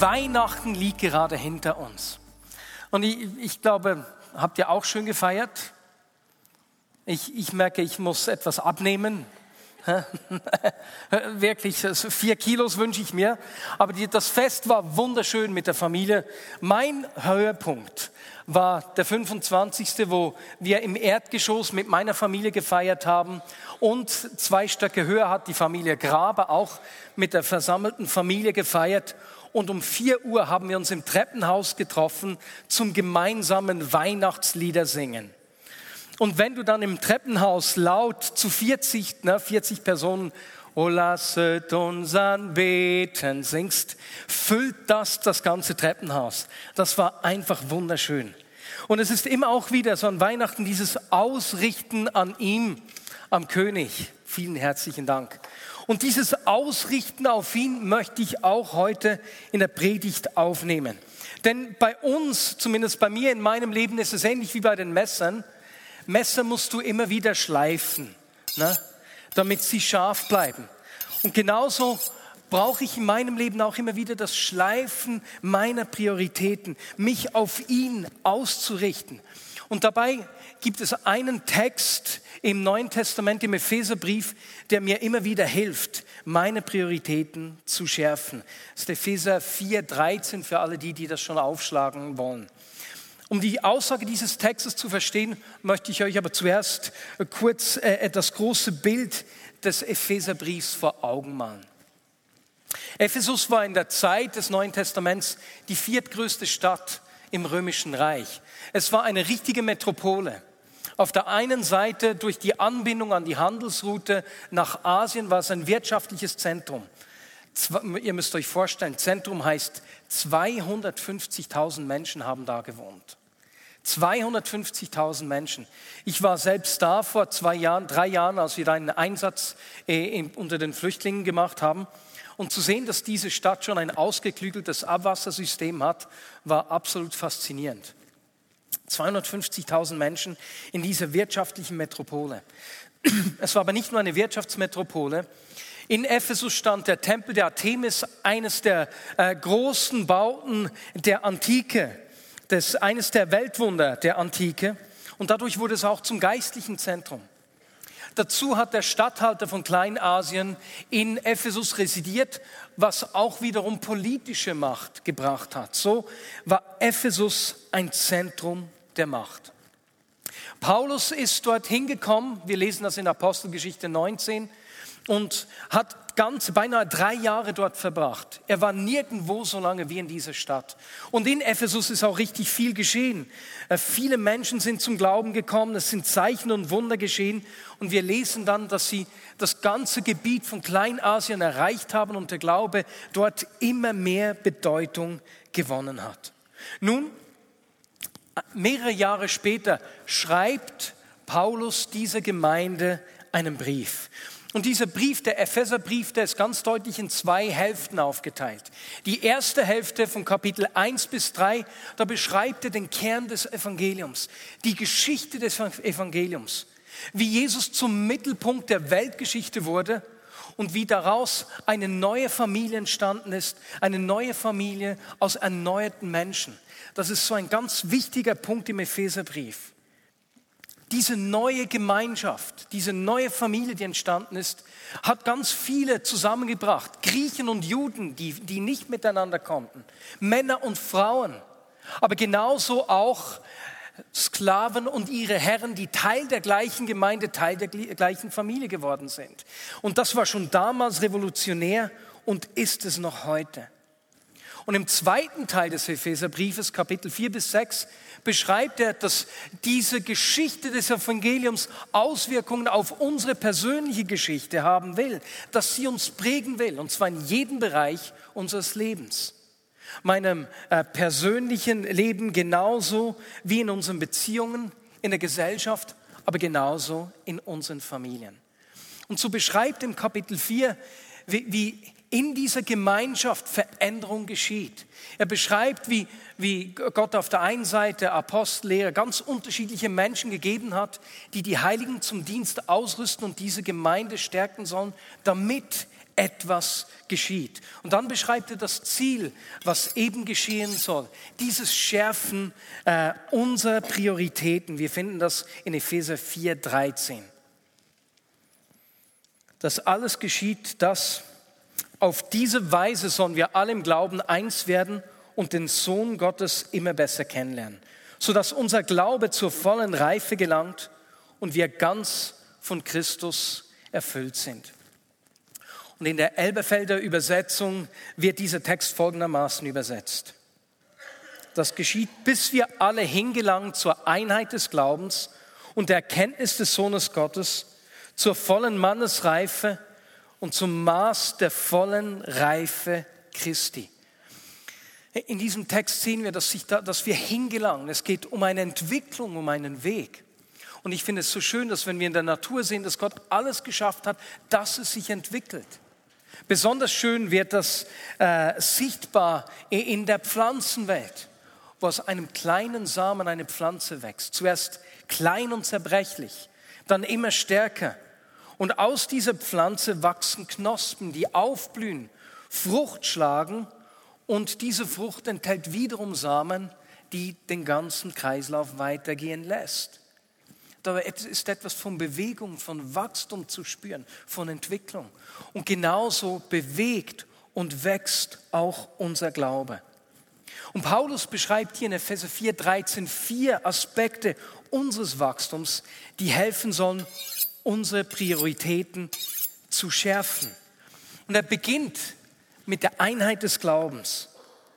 Weihnachten liegt gerade hinter uns. Und ich, ich glaube, habt ihr auch schön gefeiert? Ich, ich merke, ich muss etwas abnehmen. Wirklich, vier Kilos wünsche ich mir. Aber die, das Fest war wunderschön mit der Familie. Mein Höhepunkt war der 25., wo wir im Erdgeschoss mit meiner Familie gefeiert haben. Und zwei Stöcke höher hat die Familie Graber auch mit der versammelten Familie gefeiert. Und um vier Uhr haben wir uns im Treppenhaus getroffen zum gemeinsamen Weihnachtslieder singen. Und wenn du dann im Treppenhaus laut zu 40, ne, 40 Personen, O lasset uns anbeten, singst, füllt das das ganze Treppenhaus. Das war einfach wunderschön. Und es ist immer auch wieder so an Weihnachten dieses Ausrichten an ihm, am König. Vielen herzlichen Dank. Und dieses Ausrichten auf ihn möchte ich auch heute in der Predigt aufnehmen. Denn bei uns, zumindest bei mir in meinem Leben, ist es ähnlich wie bei den Messern. Messer musst du immer wieder schleifen, ne? damit sie scharf bleiben. Und genauso brauche ich in meinem Leben auch immer wieder das Schleifen meiner Prioritäten, mich auf ihn auszurichten. Und dabei gibt es einen Text im Neuen Testament, im Epheserbrief, der mir immer wieder hilft, meine Prioritäten zu schärfen. Das ist Epheser 4,13 für alle die, die das schon aufschlagen wollen. Um die Aussage dieses Textes zu verstehen, möchte ich euch aber zuerst kurz äh, das große Bild des Epheserbriefs vor Augen malen. Ephesus war in der Zeit des Neuen Testaments die viertgrößte Stadt im römischen Reich. Es war eine richtige Metropole. Auf der einen Seite durch die Anbindung an die Handelsroute nach Asien war es ein wirtschaftliches Zentrum. Ihr müsst euch vorstellen, Zentrum heißt 250.000 Menschen haben da gewohnt. 250.000 Menschen. Ich war selbst da vor zwei Jahren, drei Jahren, als wir einen Einsatz äh, unter den Flüchtlingen gemacht haben. Und zu sehen, dass diese Stadt schon ein ausgeklügeltes Abwassersystem hat, war absolut faszinierend. 250.000 Menschen in dieser wirtschaftlichen Metropole. Es war aber nicht nur eine Wirtschaftsmetropole. In Ephesus stand der Tempel der Artemis, eines der äh, großen Bauten der Antike, des, eines der Weltwunder der Antike. Und dadurch wurde es auch zum geistlichen Zentrum. Dazu hat der Statthalter von Kleinasien in Ephesus residiert, was auch wiederum politische Macht gebracht hat. So war Ephesus ein Zentrum der Macht. Paulus ist dort hingekommen, wir lesen das in Apostelgeschichte 19, und hat ganz beinahe drei Jahre dort verbracht. Er war nirgendwo so lange wie in dieser Stadt. Und in Ephesus ist auch richtig viel geschehen. Äh, viele Menschen sind zum Glauben gekommen, es sind Zeichen und Wunder geschehen. Und wir lesen dann, dass sie das ganze Gebiet von Kleinasien erreicht haben und der Glaube dort immer mehr Bedeutung gewonnen hat. Nun, mehrere Jahre später schreibt Paulus dieser Gemeinde einen Brief. Und dieser Brief, der Epheserbrief, der ist ganz deutlich in zwei Hälften aufgeteilt. Die erste Hälfte von Kapitel 1 bis 3, da beschreibt er den Kern des Evangeliums, die Geschichte des Evangeliums, wie Jesus zum Mittelpunkt der Weltgeschichte wurde und wie daraus eine neue Familie entstanden ist, eine neue Familie aus erneuerten Menschen. Das ist so ein ganz wichtiger Punkt im Epheserbrief. Diese neue Gemeinschaft, diese neue Familie, die entstanden ist, hat ganz viele zusammengebracht. Griechen und Juden, die, die nicht miteinander konnten. Männer und Frauen. Aber genauso auch Sklaven und ihre Herren, die Teil der gleichen Gemeinde, Teil der gleichen Familie geworden sind. Und das war schon damals revolutionär und ist es noch heute. Und im zweiten Teil des Epheserbriefes, Kapitel 4 bis 6, beschreibt er, dass diese Geschichte des Evangeliums Auswirkungen auf unsere persönliche Geschichte haben will, dass sie uns prägen will, und zwar in jedem Bereich unseres Lebens. meinem äh, persönlichen Leben genauso wie in unseren Beziehungen, in der Gesellschaft, aber genauso in unseren Familien. Und so beschreibt im Kapitel 4, wie, wie in dieser Gemeinschaft Veränderung geschieht. Er beschreibt, wie, wie Gott auf der einen Seite Apostel, ganz unterschiedliche Menschen gegeben hat, die die Heiligen zum Dienst ausrüsten und diese Gemeinde stärken sollen, damit etwas geschieht. Und dann beschreibt er das Ziel, was eben geschehen soll. Dieses Schärfen äh, unserer Prioritäten. Wir finden das in Epheser 4, 13. Das alles geschieht, das auf diese Weise sollen wir alle im Glauben eins werden und den Sohn Gottes immer besser kennenlernen, sodass unser Glaube zur vollen Reife gelangt und wir ganz von Christus erfüllt sind. Und in der Elberfelder Übersetzung wird dieser Text folgendermaßen übersetzt. Das geschieht, bis wir alle hingelangen zur Einheit des Glaubens und der Erkenntnis des Sohnes Gottes, zur vollen Mannesreife und zum Maß der vollen Reife Christi. In diesem Text sehen wir, dass, da, dass wir hingelangen. Es geht um eine Entwicklung, um einen Weg. Und ich finde es so schön, dass wenn wir in der Natur sehen, dass Gott alles geschafft hat, dass es sich entwickelt. Besonders schön wird das äh, sichtbar in der Pflanzenwelt, wo aus einem kleinen Samen eine Pflanze wächst. Zuerst klein und zerbrechlich, dann immer stärker. Und aus dieser Pflanze wachsen Knospen, die aufblühen, Frucht schlagen und diese Frucht enthält wiederum Samen, die den ganzen Kreislauf weitergehen lässt. Da ist etwas von Bewegung, von Wachstum zu spüren, von Entwicklung. Und genauso bewegt und wächst auch unser Glaube. Und Paulus beschreibt hier in Epheser 4, 13 vier Aspekte unseres Wachstums, die helfen sollen, unsere Prioritäten zu schärfen. Und er beginnt mit der Einheit des Glaubens.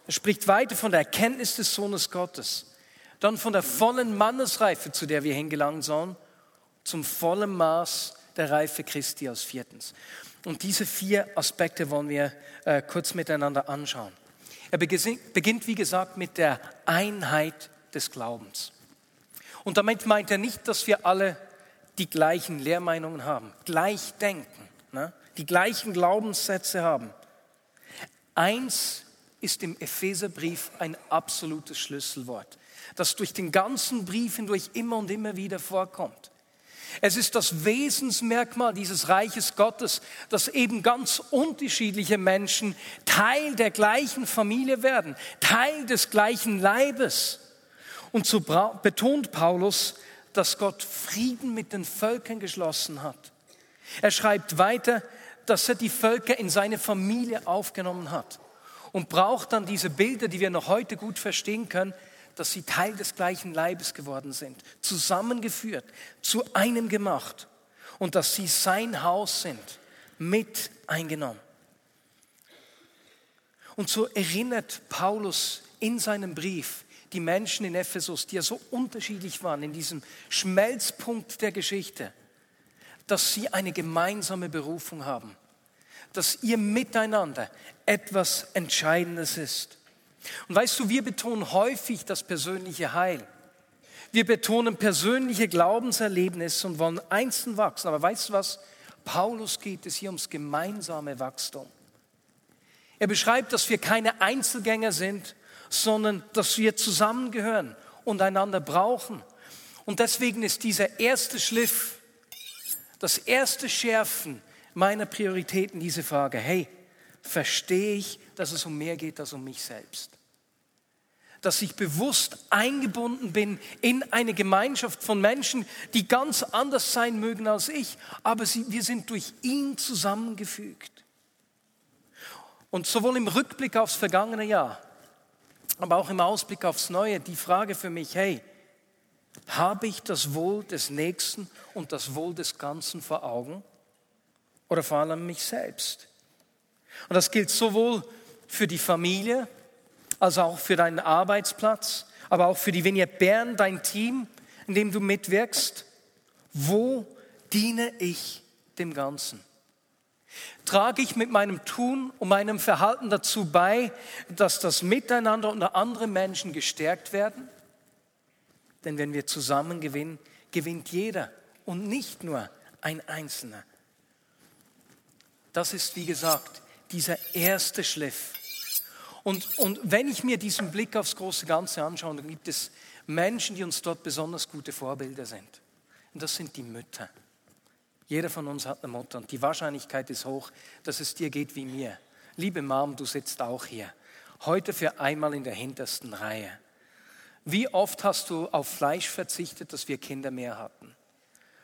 Er spricht weiter von der Erkenntnis des Sohnes Gottes, dann von der vollen Mannesreife, zu der wir hingelangen sollen, zum vollen Maß der Reife Christi als viertens. Und diese vier Aspekte wollen wir äh, kurz miteinander anschauen. Er beginnt, wie gesagt, mit der Einheit des Glaubens. Und damit meint er nicht, dass wir alle die gleichen Lehrmeinungen haben, gleich denken, ne? die gleichen Glaubenssätze haben. Eins ist im Epheserbrief ein absolutes Schlüsselwort, das durch den ganzen Brief hindurch immer und immer wieder vorkommt. Es ist das Wesensmerkmal dieses Reiches Gottes, dass eben ganz unterschiedliche Menschen Teil der gleichen Familie werden, Teil des gleichen Leibes. Und so betont Paulus, dass Gott Frieden mit den Völkern geschlossen hat. Er schreibt weiter, dass er die Völker in seine Familie aufgenommen hat und braucht dann diese Bilder, die wir noch heute gut verstehen können, dass sie Teil des gleichen Leibes geworden sind, zusammengeführt, zu einem gemacht und dass sie sein Haus sind, mit eingenommen. Und so erinnert Paulus in seinem Brief die Menschen in Ephesus, die ja so unterschiedlich waren in diesem Schmelzpunkt der Geschichte, dass sie eine gemeinsame Berufung haben, dass ihr Miteinander etwas Entscheidendes ist. Und weißt du, wir betonen häufig das persönliche Heil. Wir betonen persönliche Glaubenserlebnisse und wollen einzeln wachsen. Aber weißt du was? Paulus geht es hier ums gemeinsame Wachstum. Er beschreibt, dass wir keine Einzelgänger sind, sondern dass wir zusammengehören und einander brauchen. Und deswegen ist dieser erste Schliff, das erste Schärfen meiner Prioritäten diese Frage, hey, verstehe ich, dass es um mehr geht als um mich selbst? dass ich bewusst eingebunden bin in eine Gemeinschaft von Menschen, die ganz anders sein mögen als ich, aber sie, wir sind durch ihn zusammengefügt. Und sowohl im Rückblick aufs vergangene Jahr, aber auch im Ausblick aufs Neue, die Frage für mich, hey, habe ich das Wohl des Nächsten und das Wohl des Ganzen vor Augen oder vor allem mich selbst? Und das gilt sowohl für die Familie, als auch für deinen Arbeitsplatz, aber auch für die Vignette Bern, dein Team, in dem du mitwirkst. Wo diene ich dem Ganzen? Trage ich mit meinem Tun und meinem Verhalten dazu bei, dass das Miteinander unter anderen Menschen gestärkt werden? Denn wenn wir zusammen gewinnen, gewinnt jeder und nicht nur ein Einzelner. Das ist, wie gesagt, dieser erste Schliff. Und, und wenn ich mir diesen Blick aufs große Ganze anschaue, dann gibt es Menschen, die uns dort besonders gute Vorbilder sind. Und das sind die Mütter. Jeder von uns hat eine Mutter und die Wahrscheinlichkeit ist hoch, dass es dir geht wie mir. Liebe Mom, du sitzt auch hier. Heute für einmal in der hintersten Reihe. Wie oft hast du auf Fleisch verzichtet, dass wir Kinder mehr hatten?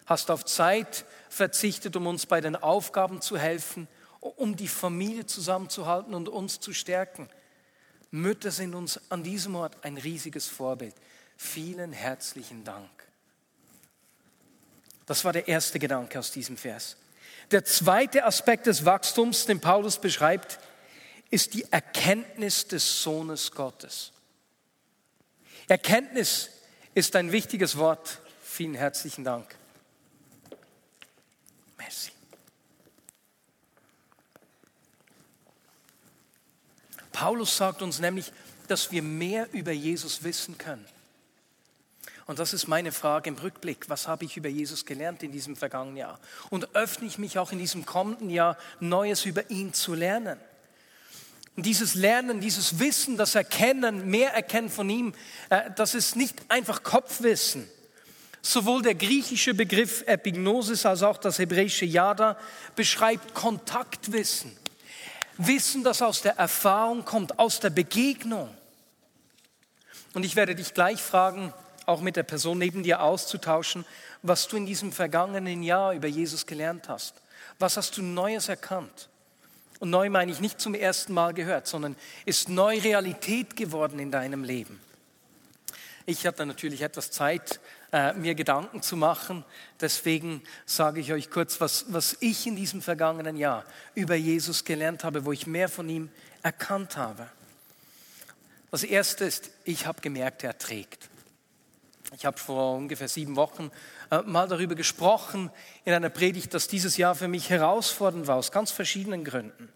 Hast auf Zeit verzichtet, um uns bei den Aufgaben zu helfen, um die Familie zusammenzuhalten und uns zu stärken? Mütter sind uns an diesem Ort ein riesiges Vorbild. Vielen herzlichen Dank. Das war der erste Gedanke aus diesem Vers. Der zweite Aspekt des Wachstums, den Paulus beschreibt, ist die Erkenntnis des Sohnes Gottes. Erkenntnis ist ein wichtiges Wort. Vielen herzlichen Dank. Merci. Paulus sagt uns nämlich, dass wir mehr über Jesus wissen können. Und das ist meine Frage im Rückblick. Was habe ich über Jesus gelernt in diesem vergangenen Jahr? Und öffne ich mich auch in diesem kommenden Jahr, Neues über ihn zu lernen? Und dieses Lernen, dieses Wissen, das Erkennen, mehr Erkennen von ihm, äh, das ist nicht einfach Kopfwissen. Sowohl der griechische Begriff Epignosis als auch das hebräische Yada beschreibt Kontaktwissen. Wissen, das aus der Erfahrung kommt, aus der Begegnung. Und ich werde dich gleich fragen, auch mit der Person neben dir auszutauschen, was du in diesem vergangenen Jahr über Jesus gelernt hast. Was hast du Neues erkannt? Und neu meine ich nicht zum ersten Mal gehört, sondern ist neu Realität geworden in deinem Leben. Ich hatte natürlich etwas Zeit, äh, mir Gedanken zu machen. Deswegen sage ich euch kurz, was, was ich in diesem vergangenen Jahr über Jesus gelernt habe, wo ich mehr von ihm erkannt habe. Das Erste ist, ich habe gemerkt, er trägt. Ich habe vor ungefähr sieben Wochen äh, mal darüber gesprochen in einer Predigt, dass dieses Jahr für mich herausfordernd war, aus ganz verschiedenen Gründen.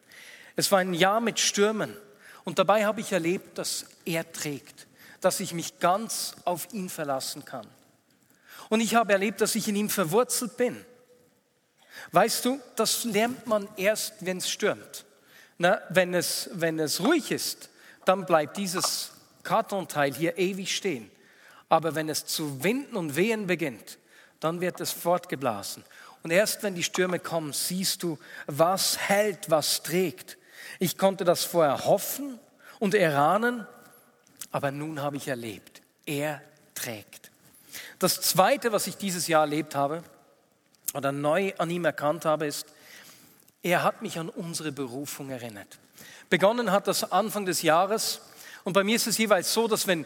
Es war ein Jahr mit Stürmen und dabei habe ich erlebt, dass er trägt, dass ich mich ganz auf ihn verlassen kann. Und ich habe erlebt, dass ich in ihm verwurzelt bin. Weißt du, das lernt man erst, wenn es stürmt. Na, wenn, es, wenn es ruhig ist, dann bleibt dieses Kartonteil hier ewig stehen. Aber wenn es zu winden und wehen beginnt, dann wird es fortgeblasen. Und erst wenn die Stürme kommen, siehst du, was hält, was trägt. Ich konnte das vorher hoffen und erahnen, aber nun habe ich erlebt, er trägt. Das Zweite, was ich dieses Jahr erlebt habe oder neu an ihm erkannt habe, ist, er hat mich an unsere Berufung erinnert. Begonnen hat das Anfang des Jahres und bei mir ist es jeweils so, dass wenn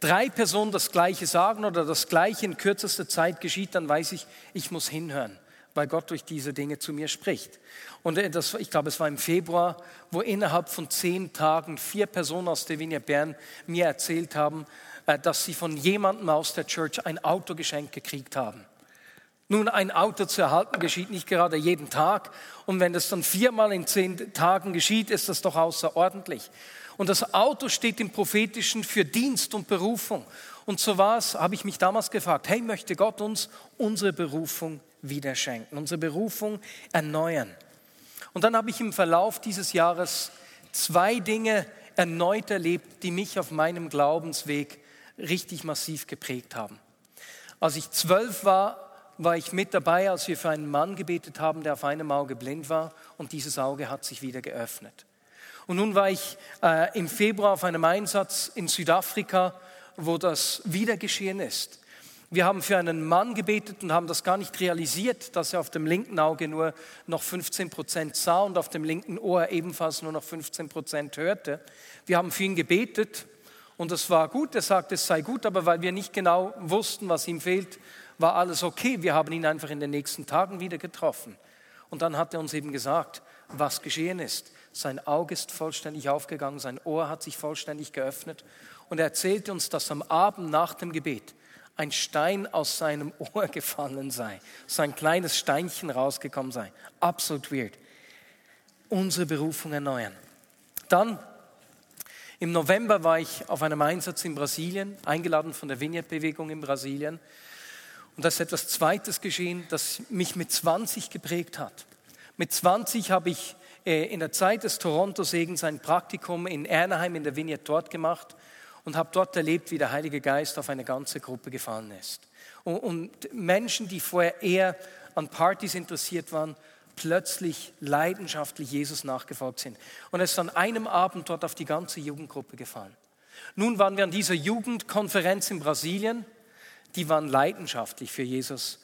drei Personen das Gleiche sagen oder das Gleiche in kürzester Zeit geschieht, dann weiß ich, ich muss hinhören, weil Gott durch diese Dinge zu mir spricht. Und äh, das, ich glaube, es war im Februar, wo innerhalb von zehn Tagen vier Personen aus der Vinia Bern mir erzählt haben, äh, dass sie von jemandem aus der Church ein Auto geschenkt gekriegt haben. Nun, ein Auto zu erhalten geschieht nicht gerade jeden Tag. Und wenn das dann viermal in zehn Tagen geschieht, ist das doch außerordentlich. Und das Auto steht im Prophetischen für Dienst und Berufung. Und so war es, habe ich mich damals gefragt, hey, möchte Gott uns unsere Berufung wieder schenken, unsere Berufung erneuern. Und dann habe ich im Verlauf dieses Jahres zwei Dinge erneut erlebt, die mich auf meinem Glaubensweg richtig massiv geprägt haben. Als ich zwölf war, war ich mit dabei, als wir für einen Mann gebetet haben, der auf einem Auge blind war und dieses Auge hat sich wieder geöffnet. Und nun war ich äh, im Februar auf einem Einsatz in Südafrika, wo das wieder geschehen ist. Wir haben für einen Mann gebetet und haben das gar nicht realisiert, dass er auf dem linken Auge nur noch 15 Prozent sah und auf dem linken Ohr ebenfalls nur noch 15 Prozent hörte. Wir haben für ihn gebetet und es war gut. Er sagte, es sei gut, aber weil wir nicht genau wussten, was ihm fehlt, war alles okay. Wir haben ihn einfach in den nächsten Tagen wieder getroffen. Und dann hat er uns eben gesagt, was geschehen ist. Sein Auge ist vollständig aufgegangen, sein Ohr hat sich vollständig geöffnet. Und er erzählte uns, dass am Abend nach dem Gebet ein Stein aus seinem Ohr gefallen sei, so ein kleines Steinchen rausgekommen sei. Absolut weird. unsere Berufung erneuern. Dann im November war ich auf einem Einsatz in Brasilien, eingeladen von der Vineyard-Bewegung in Brasilien. Und da ist etwas Zweites geschehen, das mich mit 20 geprägt hat. Mit 20 habe ich in der Zeit des Toronto-Segens ein Praktikum in Ernaheim in der Vineyard dort gemacht und habe dort erlebt, wie der Heilige Geist auf eine ganze Gruppe gefallen ist. Und, und Menschen, die vorher eher an Partys interessiert waren, plötzlich leidenschaftlich Jesus nachgefolgt sind. Und es ist an einem Abend dort auf die ganze Jugendgruppe gefallen. Nun waren wir an dieser Jugendkonferenz in Brasilien, die waren leidenschaftlich für Jesus.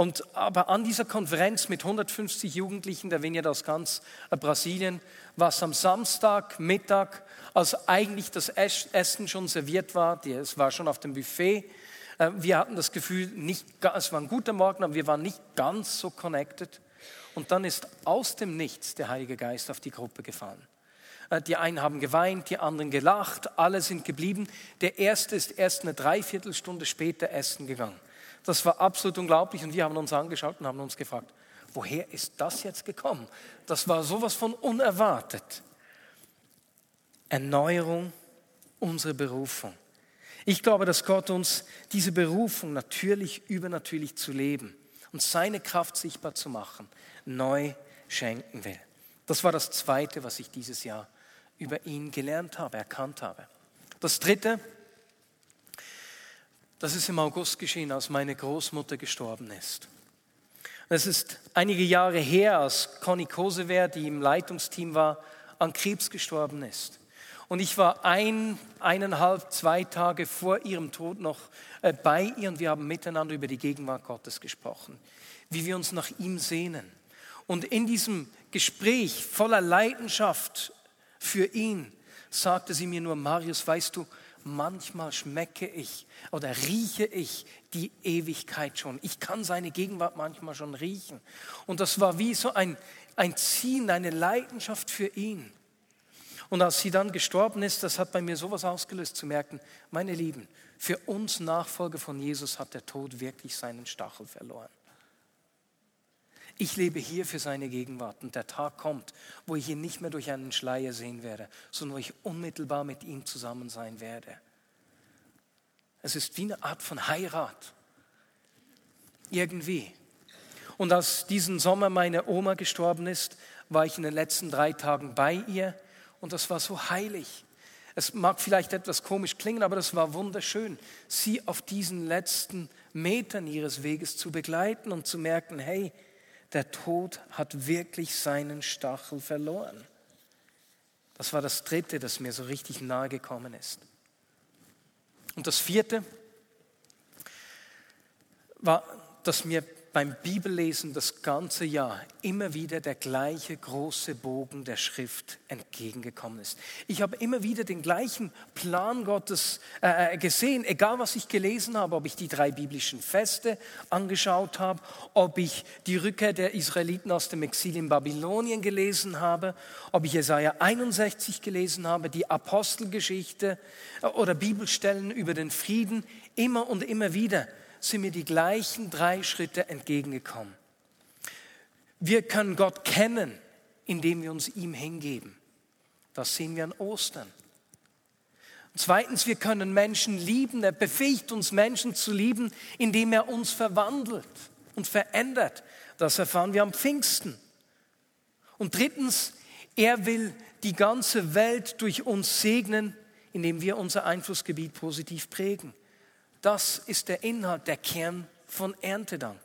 Und aber an dieser Konferenz mit 150 Jugendlichen der Vineyard aus ganz äh, Brasilien war es am Samstag Mittag, als eigentlich das Essen schon serviert war, es war schon auf dem Buffet. Äh, wir hatten das Gefühl, nicht, es war ein guter Morgen, aber wir waren nicht ganz so connected. Und dann ist aus dem Nichts der Heilige Geist auf die Gruppe gefallen. Äh, die einen haben geweint, die anderen gelacht, alle sind geblieben. Der erste ist erst eine Dreiviertelstunde später essen gegangen. Das war absolut unglaublich und wir haben uns angeschaut und haben uns gefragt, woher ist das jetzt gekommen? Das war sowas von unerwartet. Erneuerung unserer Berufung. Ich glaube, dass Gott uns diese Berufung natürlich, übernatürlich zu leben und seine Kraft sichtbar zu machen, neu schenken will. Das war das Zweite, was ich dieses Jahr über ihn gelernt habe, erkannt habe. Das Dritte, das ist im August geschehen, als meine Großmutter gestorben ist. Es ist einige Jahre her, als Conny Kosewer, die im Leitungsteam war, an Krebs gestorben ist. Und ich war ein, eineinhalb, zwei Tage vor ihrem Tod noch äh, bei ihr und wir haben miteinander über die Gegenwart Gottes gesprochen, wie wir uns nach ihm sehnen und in diesem Gespräch voller Leidenschaft für ihn sagte sie mir nur, Marius, weißt du, manchmal schmecke ich oder rieche ich die Ewigkeit schon. Ich kann seine Gegenwart manchmal schon riechen. Und das war wie so ein, ein Ziehen, eine Leidenschaft für ihn. Und als sie dann gestorben ist, das hat bei mir sowas ausgelöst, zu merken, meine Lieben, für uns Nachfolger von Jesus hat der Tod wirklich seinen Stachel verloren. Ich lebe hier für seine Gegenwart und der Tag kommt, wo ich ihn nicht mehr durch einen Schleier sehen werde, sondern wo ich unmittelbar mit ihm zusammen sein werde. Es ist wie eine Art von Heirat. Irgendwie. Und als diesen Sommer meine Oma gestorben ist, war ich in den letzten drei Tagen bei ihr und das war so heilig. Es mag vielleicht etwas komisch klingen, aber das war wunderschön, sie auf diesen letzten Metern ihres Weges zu begleiten und zu merken, hey, der Tod hat wirklich seinen Stachel verloren. Das war das Dritte, das mir so richtig nahe gekommen ist. Und das Vierte war, dass mir beim Bibellesen das ganze Jahr immer wieder der gleiche große Bogen der Schrift entgegengekommen ist. Ich habe immer wieder den gleichen Plan Gottes äh, äh, gesehen, egal was ich gelesen habe, ob ich die drei biblischen Feste angeschaut habe, ob ich die Rückkehr der Israeliten aus dem Exil in Babylonien gelesen habe, ob ich Jesaja 61 gelesen habe, die Apostelgeschichte äh, oder Bibelstellen über den Frieden, immer und immer wieder sind mir die gleichen drei Schritte entgegengekommen. Wir können Gott kennen, indem wir uns ihm hingeben. Das sehen wir an Ostern. zweitens, wir können Menschen lieben. Er befähigt uns, Menschen zu lieben, indem er uns verwandelt und verändert. Das erfahren wir am Pfingsten. Und drittens, er will die ganze Welt durch uns segnen, indem wir unser Einflussgebiet positiv prägen. Das ist der Inhalt, der Kern von Erntedank.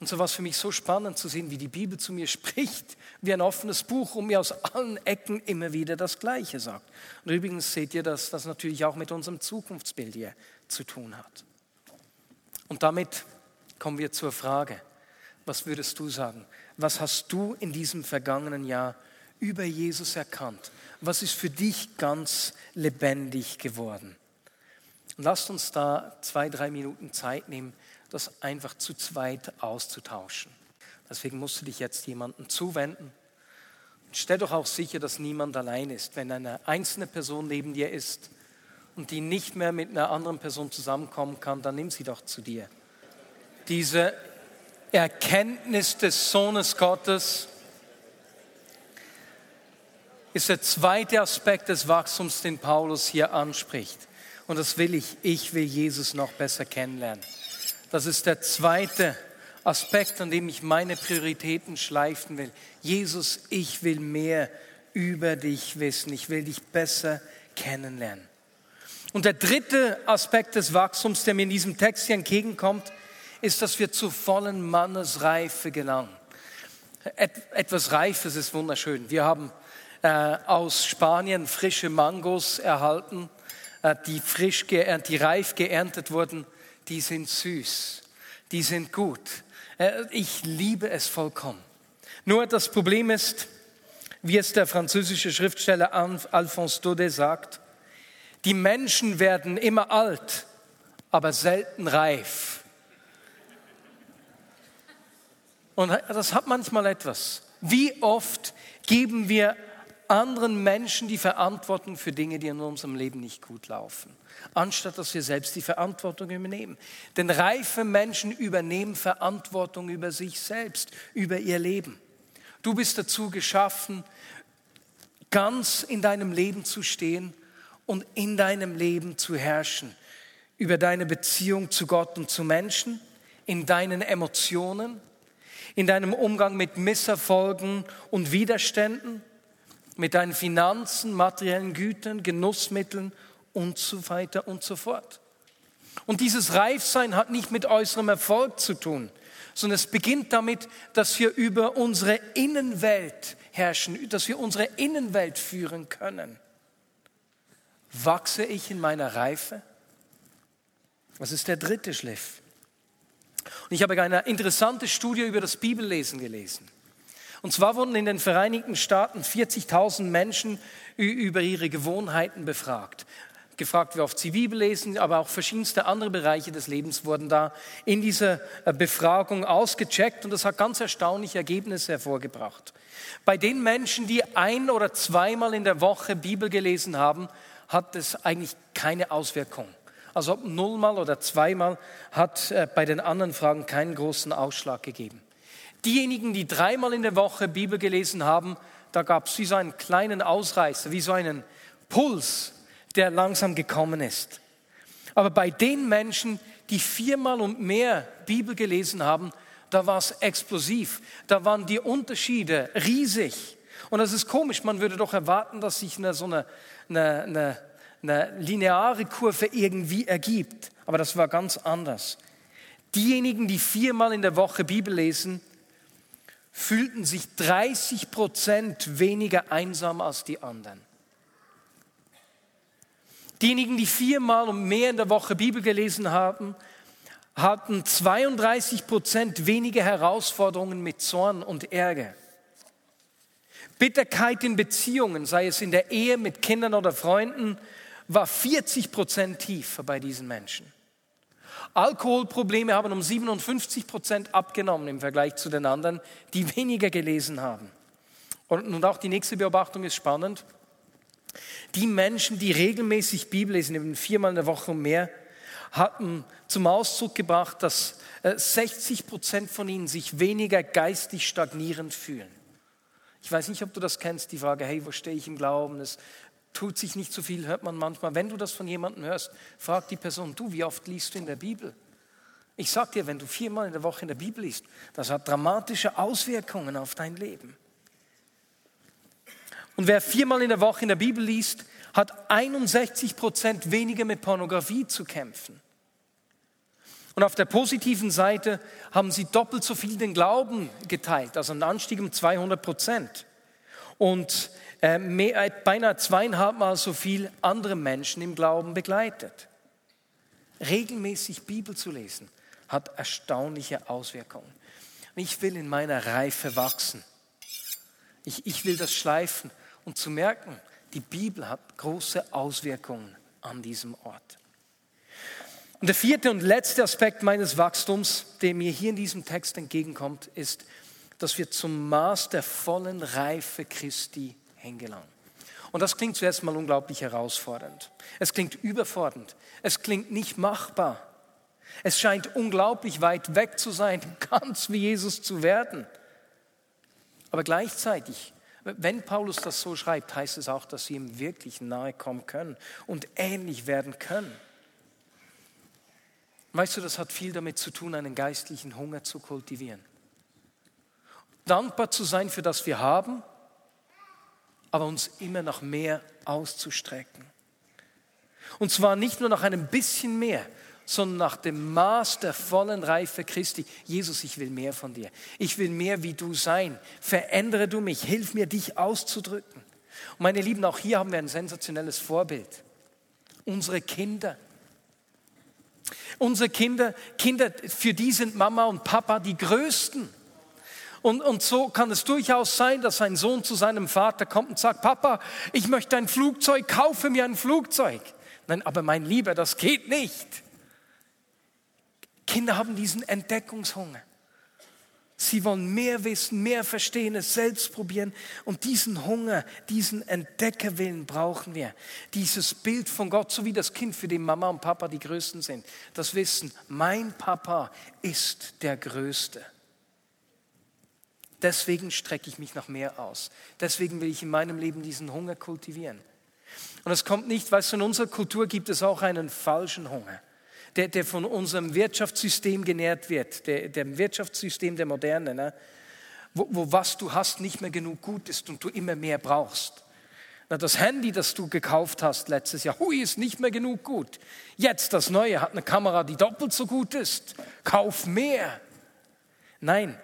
Und so war es für mich so spannend zu sehen, wie die Bibel zu mir spricht, wie ein offenes Buch und mir aus allen Ecken immer wieder das Gleiche sagt. Und übrigens seht ihr, dass das natürlich auch mit unserem Zukunftsbild hier zu tun hat. Und damit kommen wir zur Frage, was würdest du sagen? Was hast du in diesem vergangenen Jahr über Jesus erkannt? Was ist für dich ganz lebendig geworden? Und lasst uns da zwei, drei Minuten Zeit nehmen, das einfach zu zweit auszutauschen. Deswegen musst du dich jetzt jemandem zuwenden. Und stell doch auch sicher, dass niemand allein ist. Wenn eine einzelne Person neben dir ist und die nicht mehr mit einer anderen Person zusammenkommen kann, dann nimm sie doch zu dir. Diese Erkenntnis des Sohnes Gottes, ist der zweite Aspekt des Wachstums, den Paulus hier anspricht. Und das will ich. Ich will Jesus noch besser kennenlernen. Das ist der zweite Aspekt, an dem ich meine Prioritäten schleifen will. Jesus, ich will mehr über dich wissen. Ich will dich besser kennenlernen. Und der dritte Aspekt des Wachstums, der mir in diesem Text hier entgegenkommt, ist, dass wir zur vollen Mannesreife gelangen. Et etwas Reifes ist wunderschön. Wir haben äh, aus Spanien frische Mangos erhalten, die frisch geerntet, die reif geerntet wurden. Die sind süß, die sind gut. Äh, ich liebe es vollkommen. Nur das Problem ist, wie es der französische Schriftsteller Alphonse Daudet sagt, die Menschen werden immer alt, aber selten reif. Und das hat manchmal etwas. Wie oft geben wir anderen Menschen die Verantwortung für Dinge, die in unserem Leben nicht gut laufen, anstatt dass wir selbst die Verantwortung übernehmen. Denn reife Menschen übernehmen Verantwortung über sich selbst, über ihr Leben. Du bist dazu geschaffen, ganz in deinem Leben zu stehen und in deinem Leben zu herrschen. Über deine Beziehung zu Gott und zu Menschen, in deinen Emotionen, in deinem Umgang mit Misserfolgen und Widerständen, mit deinen Finanzen, materiellen Gütern, Genussmitteln und so weiter und so fort. Und dieses Reifsein hat nicht mit äußerem Erfolg zu tun, sondern es beginnt damit, dass wir über unsere Innenwelt herrschen, dass wir unsere Innenwelt führen können. Wachse ich in meiner Reife? Das ist der dritte Schliff. Und ich habe eine interessante Studie über das Bibellesen gelesen. Und zwar wurden in den Vereinigten Staaten 40.000 Menschen über ihre Gewohnheiten befragt. Gefragt, wie oft sie Bibel lesen, aber auch verschiedenste andere Bereiche des Lebens wurden da in dieser äh, Befragung ausgecheckt und das hat ganz erstaunliche Ergebnisse hervorgebracht. Bei den Menschen, die ein oder zweimal in der Woche Bibel gelesen haben, hat es eigentlich keine Auswirkung. Also ob nullmal oder zweimal hat äh, bei den anderen Fragen keinen großen Ausschlag gegeben. Diejenigen, die dreimal in der Woche Bibel gelesen haben, da gab es wie so einen kleinen Ausreißer, wie so einen Puls, der langsam gekommen ist. Aber bei den Menschen, die viermal und mehr Bibel gelesen haben, da war es explosiv. Da waren die Unterschiede riesig. Und das ist komisch, man würde doch erwarten, dass sich eine, so eine, eine, eine, eine lineare Kurve irgendwie ergibt. Aber das war ganz anders. Diejenigen, die viermal in der Woche Bibel lesen, fühlten sich 30 Prozent weniger einsam als die anderen. Diejenigen, die viermal und mehr in der Woche Bibel gelesen haben, hatten 32 Prozent weniger Herausforderungen mit Zorn und Ärger. Bitterkeit in Beziehungen, sei es in der Ehe mit Kindern oder Freunden, war 40 Prozent tiefer bei diesen Menschen. Alkoholprobleme haben um 57 Prozent abgenommen im Vergleich zu den anderen, die weniger gelesen haben. Und, auch die nächste Beobachtung ist spannend. Die Menschen, die regelmäßig Bibel lesen, eben viermal in der Woche und mehr, hatten zum Ausdruck gebracht, dass 60 äh, Prozent von ihnen sich weniger geistig stagnierend fühlen. Ich weiß nicht, ob du das kennst, die Frage, hey, wo stehe ich im Glauben? Es tut sich nicht so viel, hört man manchmal. Wenn du das von jemandem hörst, frag die Person, du, wie oft liest du in der Bibel? Ich sag dir, wenn du viermal in der Woche in der Bibel liest, das hat dramatische Auswirkungen auf dein Leben. Und wer viermal in der Woche in der Bibel liest, hat 61 Prozent weniger mit Pornografie zu kämpfen. Und auf der positiven Seite haben sie doppelt so viel den Glauben geteilt, also ein Anstieg um 200 Prozent. Und äh, mehr, äh, beinahe zweieinhalb Mal so viel andere Menschen im Glauben begleitet. Regelmäßig Bibel zu lesen hat erstaunliche Auswirkungen. Ich will in meiner Reife wachsen. Ich, ich will das schleifen und zu merken, die Bibel hat große Auswirkungen an diesem Ort. Und der vierte und letzte Aspekt meines Wachstums, der mir hier in diesem Text entgegenkommt, ist, dass wir zum Maß der vollen Reife Christi hingelangen. Und das klingt zuerst mal unglaublich herausfordernd. Es klingt überfordernd. Es klingt nicht machbar. Es scheint unglaublich weit weg zu sein, ganz wie Jesus zu werden. Aber gleichzeitig Wenn Paulus das so schreibt, heißt es auch, dass sie ihm wirklich nahe kommen können und ähnlich werden können. Weißt du, das hat viel damit zu tun, einen geistlichen Hunger zu kultivieren. Dankbar zu sein für das wir haben, aber uns immer nach mehr auszustrecken. Und zwar nicht nur nach einem bisschen mehr, sondern nach dem Maß der vollen Reife Christi. Jesus, ich will mehr von dir. Ich will mehr wie du sein. Verändere du mich. Hilf mir, dich auszudrücken. Und meine Lieben, auch hier haben wir ein sensationelles Vorbild. Unsere Kinder. Unsere Kinder, Kinder, für die sind Mama und Papa die Größten. Und, und so kann es durchaus sein, dass ein Sohn zu seinem Vater kommt und sagt, Papa, ich möchte ein Flugzeug, kaufe mir ein Flugzeug. Nein, aber mein Lieber, das geht nicht. Kinder haben diesen Entdeckungshunger. Sie wollen mehr wissen, mehr verstehen, es selbst probieren. Und diesen Hunger, diesen Entdeckerwillen brauchen wir. Dieses Bild von Gott, so wie das Kind, für den Mama und Papa die Größten sind. Das Wissen, mein Papa ist der Größte. Deswegen strecke ich mich nach mehr aus. Deswegen will ich in meinem Leben diesen Hunger kultivieren. Und es kommt nicht, weißt du, in unserer Kultur gibt es auch einen falschen Hunger, der, der von unserem Wirtschaftssystem genährt wird, der, dem Wirtschaftssystem der Moderne, ne? wo, wo was du hast nicht mehr genug gut ist und du immer mehr brauchst. Na, das Handy, das du gekauft hast letztes Jahr, hui, ist nicht mehr genug gut. Jetzt das neue hat eine Kamera, die doppelt so gut ist. Kauf mehr. Nein,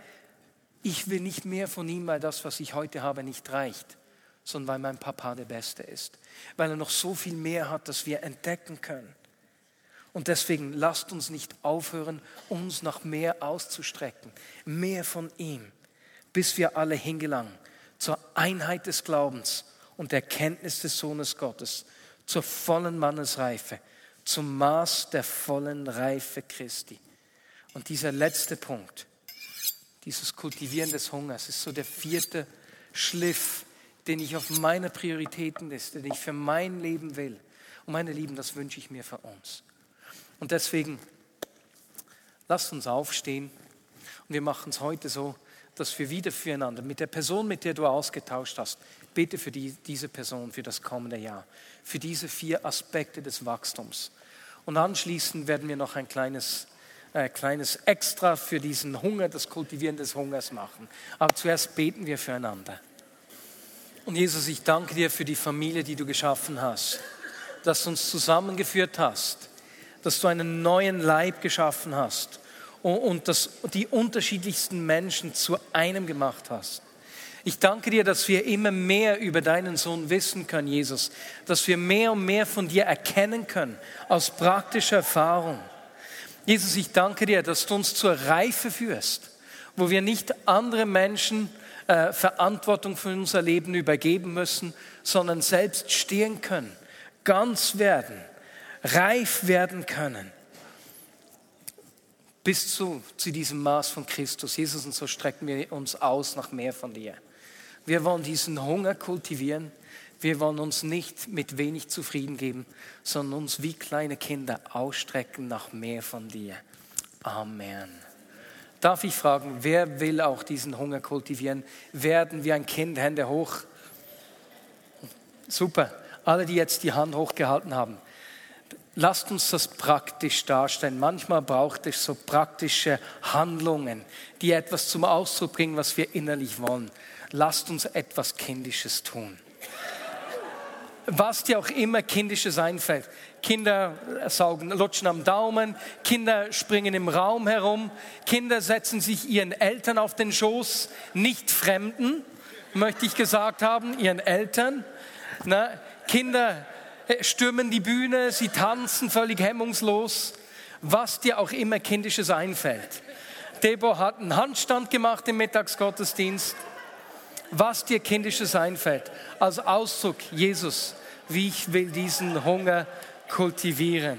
ich will nicht mehr von ihm, weil das, was ich heute habe, nicht reicht, sondern weil mein Papa der Beste ist, weil er noch so viel mehr hat, das wir entdecken können. Und deswegen lasst uns nicht aufhören, uns nach mehr auszustrecken, mehr von ihm, bis wir alle hingelangen zur Einheit des Glaubens und der Kenntnis des Sohnes Gottes, zur vollen Mannesreife, zum Maß der vollen Reife Christi. Und dieser letzte Punkt, dieses Kultivieren des Hungers ist so der vierte Schliff, den ich auf meiner Prioritätenliste, den ich für mein Leben will. Und meine Lieben, das wünsche ich mir für uns. Und deswegen, lasst uns aufstehen. Und wir machen es heute so, dass wir wieder füreinander, mit der Person, mit der du ausgetauscht hast, bete für die, diese Person für das kommende Jahr, für diese vier Aspekte des Wachstums. Und anschließend werden wir noch ein kleines äh, kleines Extra für diesen Hunger, das Kultivieren des Hungers machen. Aber zuerst beten wir füreinander. Und Jesus, ich danke dir für die Familie, die du geschaffen hast, dass du uns zusammengeführt hast, dass du einen neuen Leib geschaffen hast und, und dass die unterschiedlichsten Menschen zu einem gemacht hast. Ich danke dir, dass wir immer mehr über deinen Sohn wissen können, Jesus, dass wir mehr und mehr von dir erkennen können aus praktischer Erfahrung. Jesus, ich danke dir, dass du uns zur Reife führst, wo wir nicht andere Menschen äh, Verantwortung für unser Leben übergeben müssen, sondern selbst stehen können, ganz werden, reif werden können. Bis zu, zu diesem Maß von Christus. Jesus, und so strecken wir uns aus nach mehr von dir. Wir wollen diesen Hunger kultivieren. Wir wollen uns nicht mit wenig zufrieden geben, sondern uns wie kleine Kinder ausstrecken nach mehr von dir. Amen. Darf ich fragen, wer will auch diesen Hunger kultivieren? Werden wir ein Kind, Hände hoch. Super. Alle, die jetzt die Hand hochgehalten haben. Lasst uns das praktisch darstellen. Manchmal braucht es so praktische Handlungen, die etwas zum Ausdruck bringen, was wir innerlich wollen. Lasst uns etwas Kindisches tun was dir auch immer Kindisches einfällt. Kinder saugen, lutschen am Daumen, Kinder springen im Raum herum, Kinder setzen sich ihren Eltern auf den Schoß, nicht Fremden, möchte ich gesagt haben, ihren Eltern. Na, Kinder äh, stürmen die Bühne, sie tanzen völlig hemmungslos, was dir auch immer Kindisches einfällt. Debo hat einen Handstand gemacht im Mittagsgottesdienst was dir kindisches einfällt, als Ausdruck, Jesus, wie ich will diesen Hunger kultivieren.